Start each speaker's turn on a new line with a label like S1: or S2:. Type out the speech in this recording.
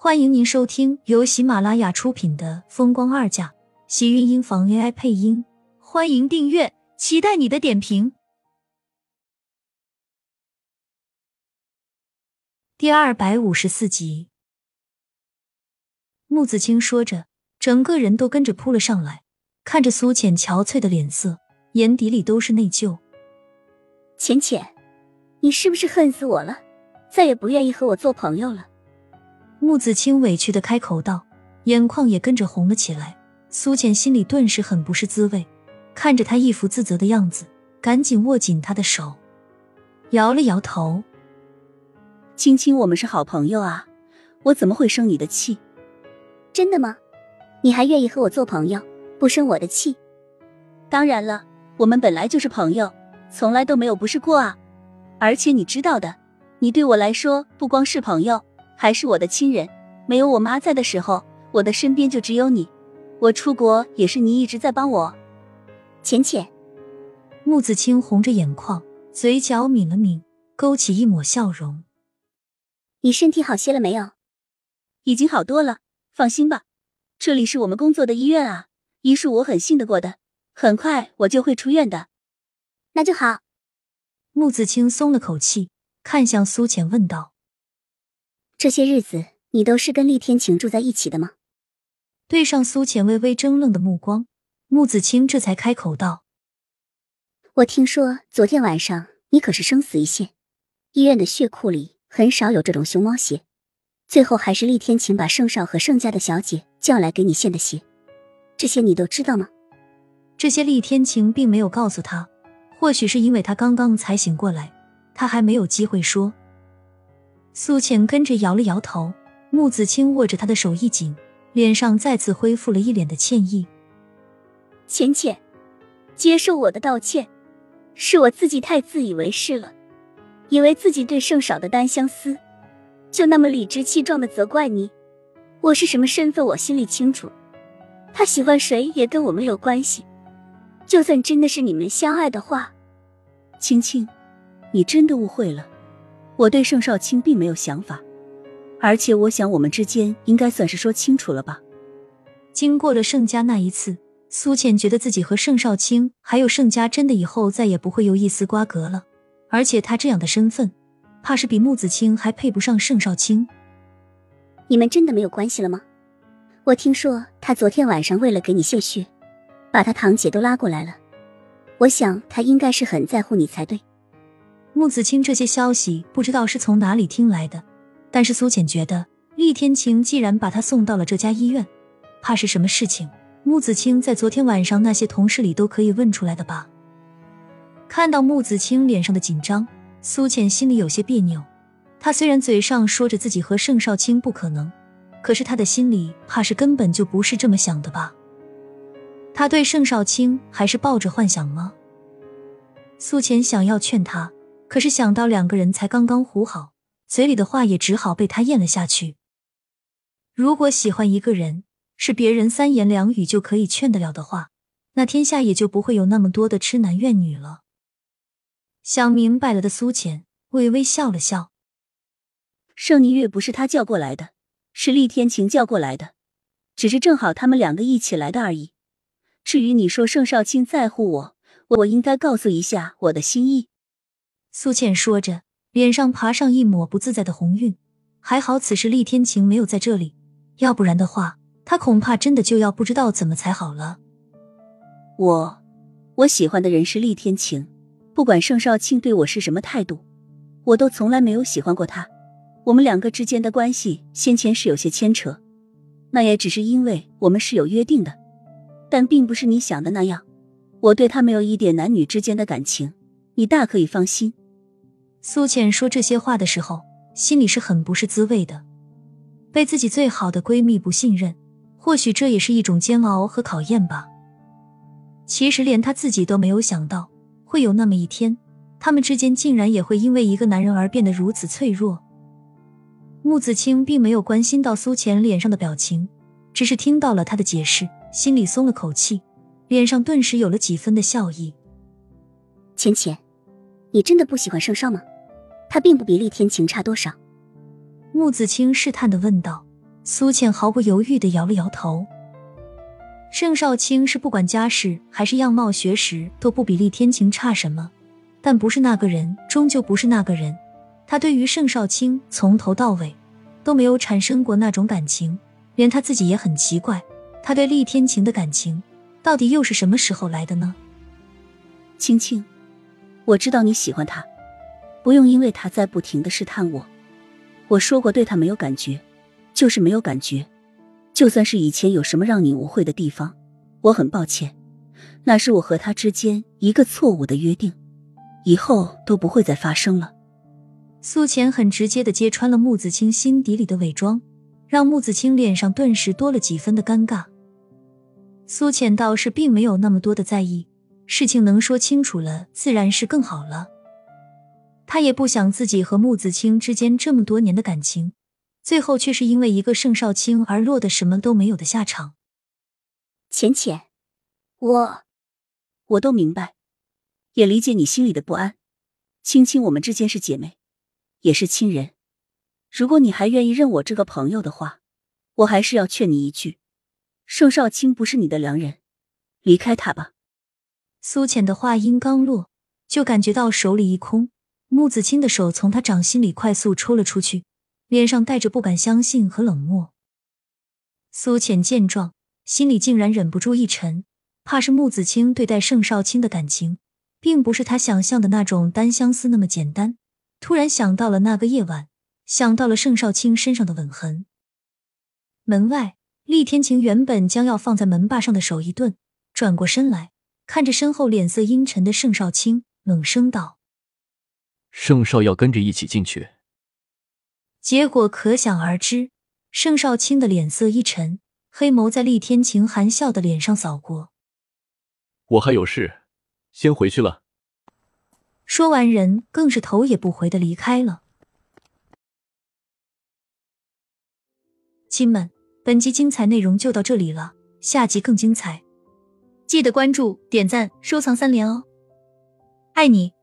S1: 欢迎您收听由喜马拉雅出品的《风光二嫁》，喜运音房 AI 配音。欢迎订阅，期待你的点评。第二百五十四集，穆子清说着，整个人都跟着扑了上来，看着苏浅憔悴的脸色，眼底里都是内疚。
S2: 浅浅，你是不是恨死我了？再也不愿意和我做朋友了。
S1: 穆子清委屈的开口道，眼眶也跟着红了起来。苏浅心里顿时很不是滋味，看着他一副自责的样子，赶紧握紧他的手，摇了摇头：“
S3: 青青，我们是好朋友啊，我怎么会生你的气？
S2: 真的吗？你还愿意和我做朋友，不生我的气？
S3: 当然了，我们本来就是朋友，从来都没有不是过啊。而且你知道的。”你对我来说不光是朋友，还是我的亲人。没有我妈在的时候，我的身边就只有你。我出国也是你一直在帮我。
S2: 浅浅，
S1: 穆子清红着眼眶，嘴角抿了抿，勾起一抹笑容。
S2: 你身体好些了没有？
S3: 已经好多了，放心吧。这里是我们工作的医院啊，医术我很信得过的，很快我就会出院的。
S2: 那就好。
S1: 穆子清松了口气。看向苏浅，问道：“
S2: 这些日子你都是跟厉天晴住在一起的吗？”
S1: 对上苏浅微微怔愣的目光，穆子清这才开口道：“
S2: 我听说昨天晚上你可是生死一线，医院的血库里很少有这种熊猫血，最后还是厉天晴把盛少和盛家的小姐叫来给你献的血，这些你都知道吗？”
S1: 这些厉天晴并没有告诉他，或许是因为他刚刚才醒过来。他还没有机会说，苏浅跟着摇了摇头。穆子清握着他的手一紧，脸上再次恢复了一脸的歉意。
S2: 浅浅，接受我的道歉，是我自己太自以为是了，以为自己对盛少的单相思，就那么理直气壮的责怪你。我是什么身份，我心里清楚。他喜欢谁也跟我没有关系。就算真的是你们相爱的话，
S3: 青青。你真的误会了，我对盛少卿并没有想法，而且我想我们之间应该算是说清楚了吧。
S1: 经过了盛家那一次，苏浅觉得自己和盛少卿还有盛家真的以后再也不会有一丝瓜葛了，而且他这样的身份，怕是比穆子清还配不上盛少卿。
S2: 你们真的没有关系了吗？我听说他昨天晚上为了给你献血，把他堂姐都拉过来了，我想他应该是很在乎你才对。
S1: 穆子清这些消息不知道是从哪里听来的，但是苏浅觉得厉天晴既然把他送到了这家医院，怕是什么事情，穆子清在昨天晚上那些同事里都可以问出来的吧。看到穆子清脸上的紧张，苏浅心里有些别扭。他虽然嘴上说着自己和盛少卿不可能，可是他的心里怕是根本就不是这么想的吧？他对盛少卿还是抱着幻想吗？苏浅想要劝他。可是想到两个人才刚刚糊好，嘴里的话也只好被他咽了下去。如果喜欢一个人是别人三言两语就可以劝得了的话，那天下也就不会有那么多的痴男怨女了。想明白了的苏浅微微笑了笑。
S3: 盛霓月不是他叫过来的，是厉天晴叫过来的，只是正好他们两个一起来的而已。至于你说盛少卿在乎我，我应该告诉一下我的心意。
S1: 苏倩说着，脸上爬上一抹不自在的红晕。还好此时厉天晴没有在这里，要不然的话，他恐怕真的就要不知道怎么才好了。
S3: 我，我喜欢的人是厉天晴，不管盛少卿对我是什么态度，我都从来没有喜欢过他。我们两个之间的关系先前是有些牵扯，那也只是因为我们是有约定的，但并不是你想的那样。我对他没有一点男女之间的感情，你大可以放心。
S1: 苏浅说这些话的时候，心里是很不是滋味的。被自己最好的闺蜜不信任，或许这也是一种煎熬和考验吧。其实连她自己都没有想到，会有那么一天，他们之间竟然也会因为一个男人而变得如此脆弱。穆子清并没有关心到苏浅脸上的表情，只是听到了他的解释，心里松了口气，脸上顿时有了几分的笑意。
S2: 浅浅。你真的不喜欢盛少吗？他并不比厉天晴差多少。
S1: 穆子清试探的问道，苏倩毫不犹豫的摇了摇头。盛少卿是不管家世还是样貌、学识都不比厉天晴差什么，但不是那个人，终究不是那个人。他对于盛少卿从头到尾都没有产生过那种感情，连他自己也很奇怪，他对厉天晴的感情到底又是什么时候来的呢？
S3: 青青，我知道你喜欢他，不用因为他在不停的试探我。我说过对他没有感觉，就是没有感觉。就算是以前有什么让你误会的地方，我很抱歉，那是我和他之间一个错误的约定，以后都不会再发生了。
S1: 苏浅很直接的揭穿了穆子清心底里的伪装，让穆子清脸上顿时多了几分的尴尬。苏浅倒是并没有那么多的在意，事情能说清楚了，自然是更好了。他也不想自己和穆子清之间这么多年的感情。最后却是因为一个盛少卿而落得什么都没有的下场。
S2: 浅浅，我
S3: 我都明白，也理解你心里的不安。青青，我们之间是姐妹，也是亲人。如果你还愿意认我这个朋友的话，我还是要劝你一句：盛少卿不是你的良人，离开他吧。
S1: 苏浅的话音刚落，就感觉到手里一空，穆子清的手从他掌心里快速抽了出去。脸上带着不敢相信和冷漠。苏浅见状，心里竟然忍不住一沉，怕是穆子清对待盛少卿的感情，并不是他想象的那种单相思那么简单。突然想到了那个夜晚，想到了盛少卿身上的吻痕。门外，厉天晴原本将要放在门把上的手一顿，转过身来，看着身后脸色阴沉的盛少卿，冷声道：“
S4: 盛少要跟着一起进去。”
S1: 结果可想而知，盛少卿的脸色一沉，黑眸在厉天晴含笑的脸上扫过。
S4: 我还有事，先回去了。
S1: 说完，人更是头也不回的离开了。亲们，本集精彩内容就到这里了，下集更精彩，记得关注、点赞、收藏三连哦！爱你。